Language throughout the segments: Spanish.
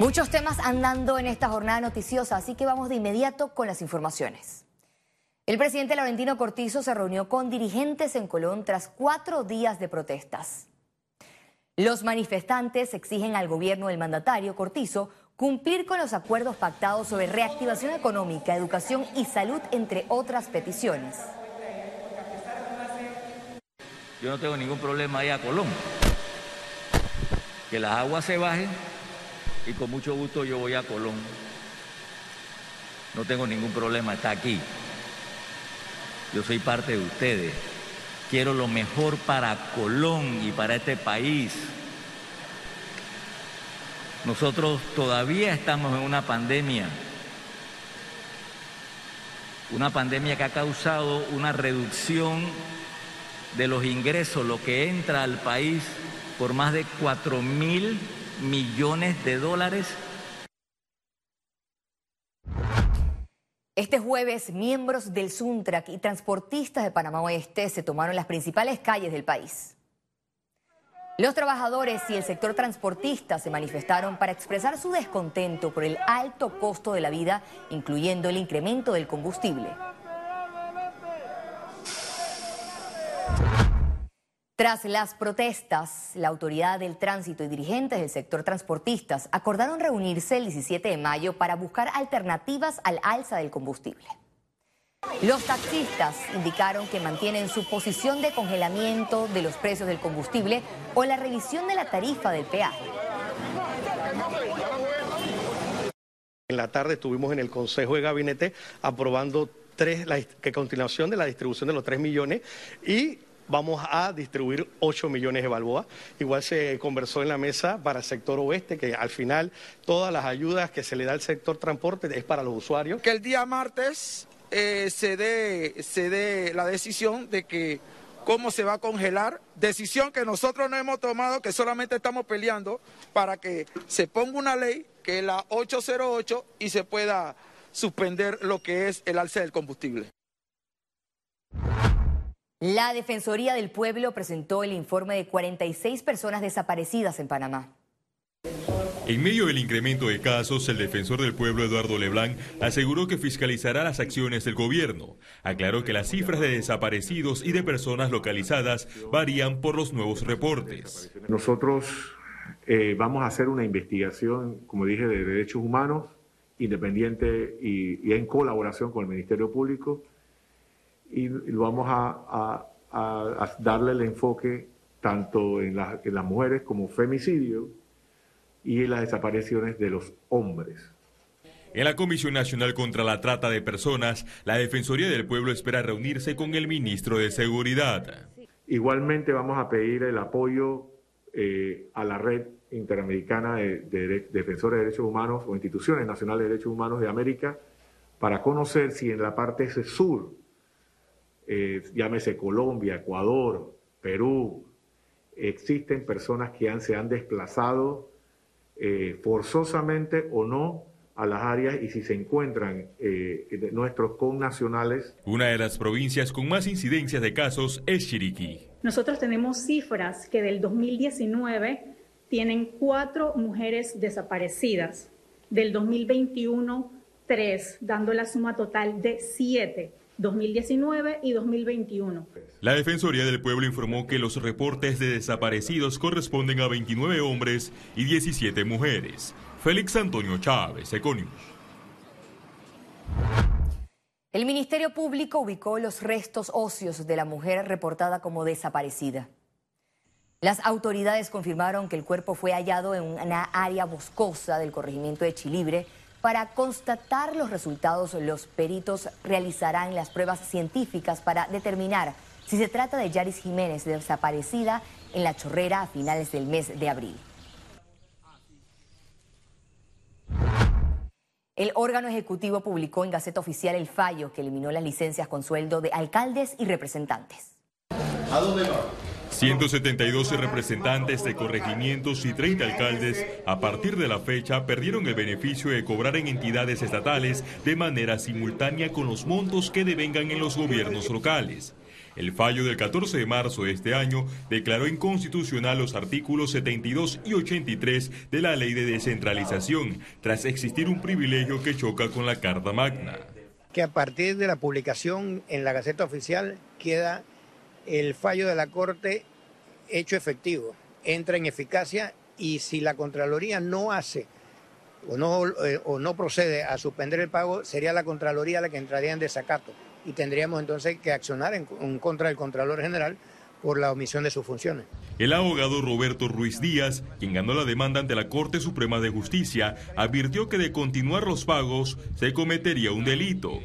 Muchos temas andando en esta jornada noticiosa, así que vamos de inmediato con las informaciones. El presidente Laurentino Cortizo se reunió con dirigentes en Colón tras cuatro días de protestas. Los manifestantes exigen al gobierno del mandatario Cortizo cumplir con los acuerdos pactados sobre reactivación económica, educación y salud, entre otras peticiones. Yo no tengo ningún problema ahí a Colón. Que las aguas se bajen y con mucho gusto yo voy a Colón. No tengo ningún problema, está aquí. Yo soy parte de ustedes. Quiero lo mejor para Colón y para este país. Nosotros todavía estamos en una pandemia. Una pandemia que ha causado una reducción de los ingresos, lo que entra al país por más de 4 mil millones de dólares. Este jueves, miembros del Suntrac y transportistas de Panamá Oeste se tomaron las principales calles del país. Los trabajadores y el sector transportista se manifestaron para expresar su descontento por el alto costo de la vida, incluyendo el incremento del combustible. Tras las protestas, la autoridad del tránsito y dirigentes del sector transportistas acordaron reunirse el 17 de mayo para buscar alternativas al alza del combustible. Los taxistas indicaron que mantienen su posición de congelamiento de los precios del combustible o la revisión de la tarifa del peaje. En la tarde estuvimos en el Consejo de Gabinete aprobando tres, la, que continuación de la distribución de los 3 millones y vamos a distribuir 8 millones de balboas. Igual se conversó en la mesa para el sector oeste, que al final todas las ayudas que se le da al sector transporte es para los usuarios. Que el día martes eh, se, dé, se dé la decisión de que cómo se va a congelar, decisión que nosotros no hemos tomado, que solamente estamos peleando para que se ponga una ley, que es la 808, y se pueda suspender lo que es el alza del combustible. La Defensoría del Pueblo presentó el informe de 46 personas desaparecidas en Panamá. En medio del incremento de casos, el defensor del pueblo Eduardo Leblanc aseguró que fiscalizará las acciones del gobierno. Aclaró que las cifras de desaparecidos y de personas localizadas varían por los nuevos reportes. Nosotros eh, vamos a hacer una investigación, como dije, de derechos humanos, independiente y en colaboración con el Ministerio Público y vamos a, darle el enfoque tanto en, en las mujeres como femicidio y en las desapariciones de los hombres. En la Comisión Nacional contra la Trata de Personas, la Defensoría del Pueblo espera reunirse con el ministro de Seguridad. Igualmente vamos a pedir el apoyo eh, a la red interamericana de, de, defensores de derechos humanos o instituciones nacionales de derechos humanos de América para conocer si en la parte sur eh, llámese Colombia, Ecuador, Perú, existen personas que han, se han desplazado eh, forzosamente o no a las áreas y si se encuentran eh, nuestros connacionales. Una de las provincias con más incidencias de casos es Chiriquí. Nosotros tenemos cifras que del 2019 tienen cuatro mujeres desaparecidas, del 2021 tres, dando la suma total de siete. 2019 y 2021. La Defensoría del Pueblo informó que los reportes de desaparecidos corresponden a 29 hombres y 17 mujeres. Félix Antonio Chávez, Econius. El Ministerio Público ubicó los restos óseos de la mujer reportada como desaparecida. Las autoridades confirmaron que el cuerpo fue hallado en una área boscosa del corregimiento de Chilibre para constatar los resultados, los peritos realizarán las pruebas científicas para determinar si se trata de Yaris Jiménez desaparecida en la chorrera a finales del mes de abril. El órgano ejecutivo publicó en Gaceta Oficial el fallo que eliminó las licencias con sueldo de alcaldes y representantes. ¿A dónde va? 172 representantes de corregimientos y 30 alcaldes a partir de la fecha perdieron el beneficio de cobrar en entidades estatales de manera simultánea con los montos que devengan en los gobiernos locales. El fallo del 14 de marzo de este año declaró inconstitucional los artículos 72 y 83 de la Ley de Descentralización, tras existir un privilegio que choca con la Carta Magna. Que a partir de la publicación en la Gaceta Oficial queda el fallo de la Corte hecho efectivo, entra en eficacia y si la Contraloría no hace o no, eh, o no procede a suspender el pago, sería la Contraloría la que entraría en desacato y tendríamos entonces que accionar en, contra del Contralor General por la omisión de sus funciones. El abogado Roberto Ruiz Díaz, quien ganó la demanda ante la Corte Suprema de Justicia, advirtió que de continuar los pagos se cometería un delito.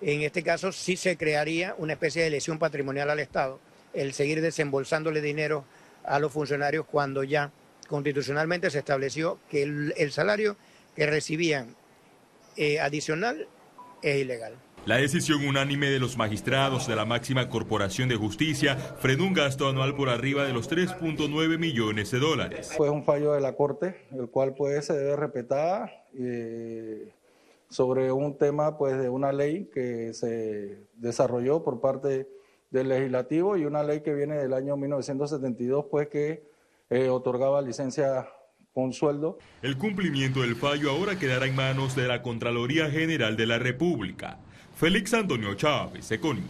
En este caso sí se crearía una especie de lesión patrimonial al Estado, el seguir desembolsándole dinero a los funcionarios cuando ya constitucionalmente se estableció que el, salario que recibían eh, adicional es ilegal. La decisión unánime de los magistrados de la máxima corporación de justicia frenó un gasto anual por arriba de los 3.9 millones de dólares. Fue un fallo de la Corte, el cual puede se debe respetar eh, sobre un tema pues, de una ley que se desarrolló por parte del legislativo y una ley que viene del año 1972 pues, que eh, otorgaba licencia con sueldo. El cumplimiento del fallo ahora quedará en manos de la Contraloría General de la República. Félix Antonio Chávez, Econius.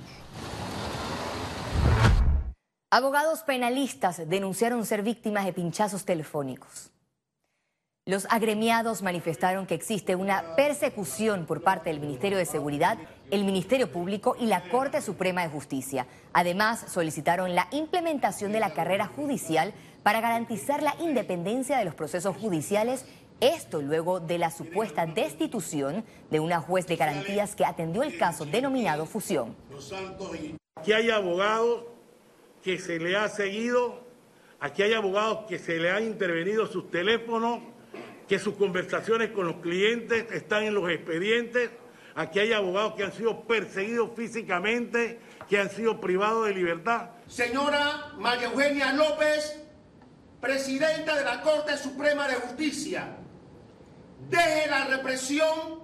Abogados penalistas denunciaron ser víctimas de pinchazos telefónicos. Los agremiados manifestaron que existe una persecución por parte del Ministerio de Seguridad, el Ministerio Público y la Corte Suprema de Justicia. Además, solicitaron la implementación de la carrera judicial para garantizar la independencia de los procesos judiciales, esto luego de la supuesta destitución de una juez de garantías que atendió el caso denominado Fusión. Aquí hay abogados que se le ha seguido, aquí hay abogados que se le han intervenido sus teléfonos, que sus conversaciones con los clientes están en los expedientes, aquí hay abogados que han sido perseguidos físicamente, que han sido privados de libertad. Señora María Eugenia López, presidenta de la Corte Suprema de Justicia, deje la represión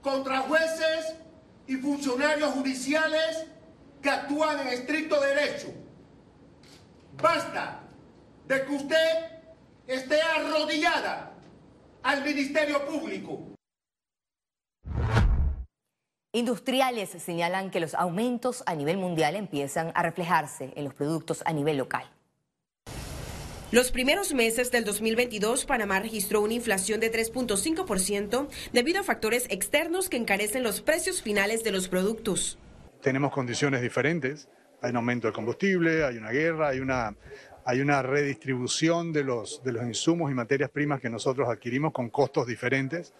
contra jueces y funcionarios judiciales que actúan en estricto derecho. Basta de que usted esté arrodillada al Ministerio Público. Industriales señalan que los aumentos a nivel mundial empiezan a reflejarse en los productos a nivel local. Los primeros meses del 2022, Panamá registró una inflación de 3.5% debido a factores externos que encarecen los precios finales de los productos. Tenemos condiciones diferentes, hay un aumento del combustible, hay una guerra, hay una, hay una redistribución de los, de los insumos y materias primas que nosotros adquirimos con costos diferentes.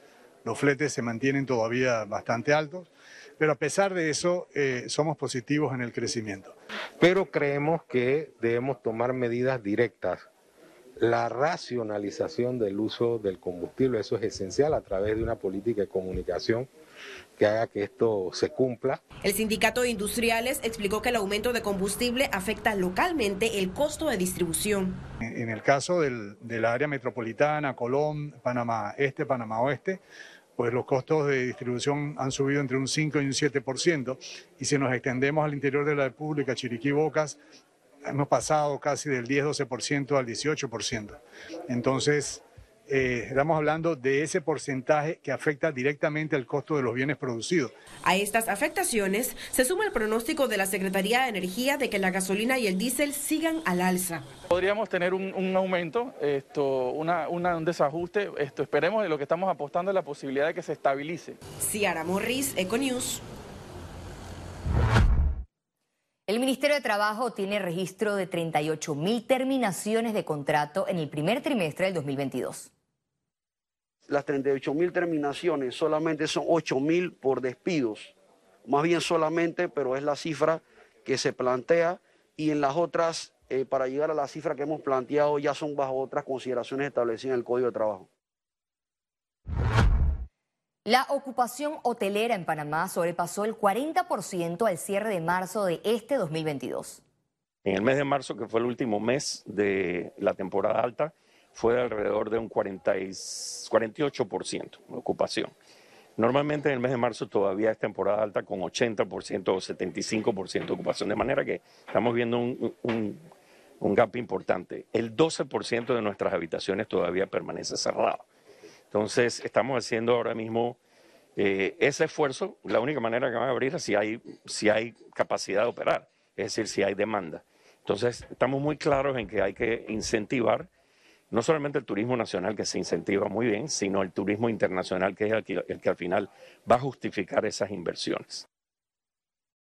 Los fletes se mantienen todavía bastante altos, pero a pesar de eso eh, somos positivos en el crecimiento. Pero creemos que debemos tomar medidas directas la racionalización del uso del combustible, eso es esencial a través de una política de comunicación que haga que esto se cumpla. El sindicato de industriales explicó que el aumento de combustible afecta localmente el costo de distribución. En el caso del, área metropolitana, Colón, Panamá Este, Panamá Oeste, pues los costos de distribución han subido entre un 5 y un 7%, y si nos extendemos al interior de la República, Chiriquí Bocas, hemos pasado casi del 10-12% al 18%. Entonces, eh, estamos hablando de ese porcentaje que afecta directamente al costo de los bienes producidos. A estas afectaciones se suma el pronóstico de la Secretaría de Energía de que la gasolina y el diésel sigan al alza. Podríamos tener un, aumento, esto, un desajuste. Esto, esperemos de lo que estamos apostando es la posibilidad de que se estabilice. Ciara Morris, Econews. El Ministerio de Trabajo tiene registro de 38 mil terminaciones de contrato en el primer trimestre del 2022. Las 38 mil terminaciones solamente son 8 mil por despidos. Más bien solamente, pero es la cifra que se plantea y en las otras, eh, para llegar a la cifra que hemos planteado, ya son bajo otras consideraciones establecidas en el Código de Trabajo. La ocupación hotelera en Panamá sobrepasó el 40% al cierre de marzo de este 2022. En el mes de marzo, que fue el último mes de la temporada alta, fue de alrededor de un 48% de ocupación. Normalmente en el mes de marzo todavía es temporada alta con 80% o 75% de ocupación, de manera que estamos viendo un, un, un gap importante. El 12% de nuestras habitaciones todavía permanece cerrado. Entonces, estamos haciendo ahora mismo eh, ese esfuerzo. La única manera que van a abrir es si hay, si hay capacidad de operar, es decir, si hay demanda. Entonces, estamos muy claros en que hay que incentivar no solamente el turismo nacional que se incentiva muy bien, sino el turismo internacional que es el que, el que al final va a justificar esas inversiones.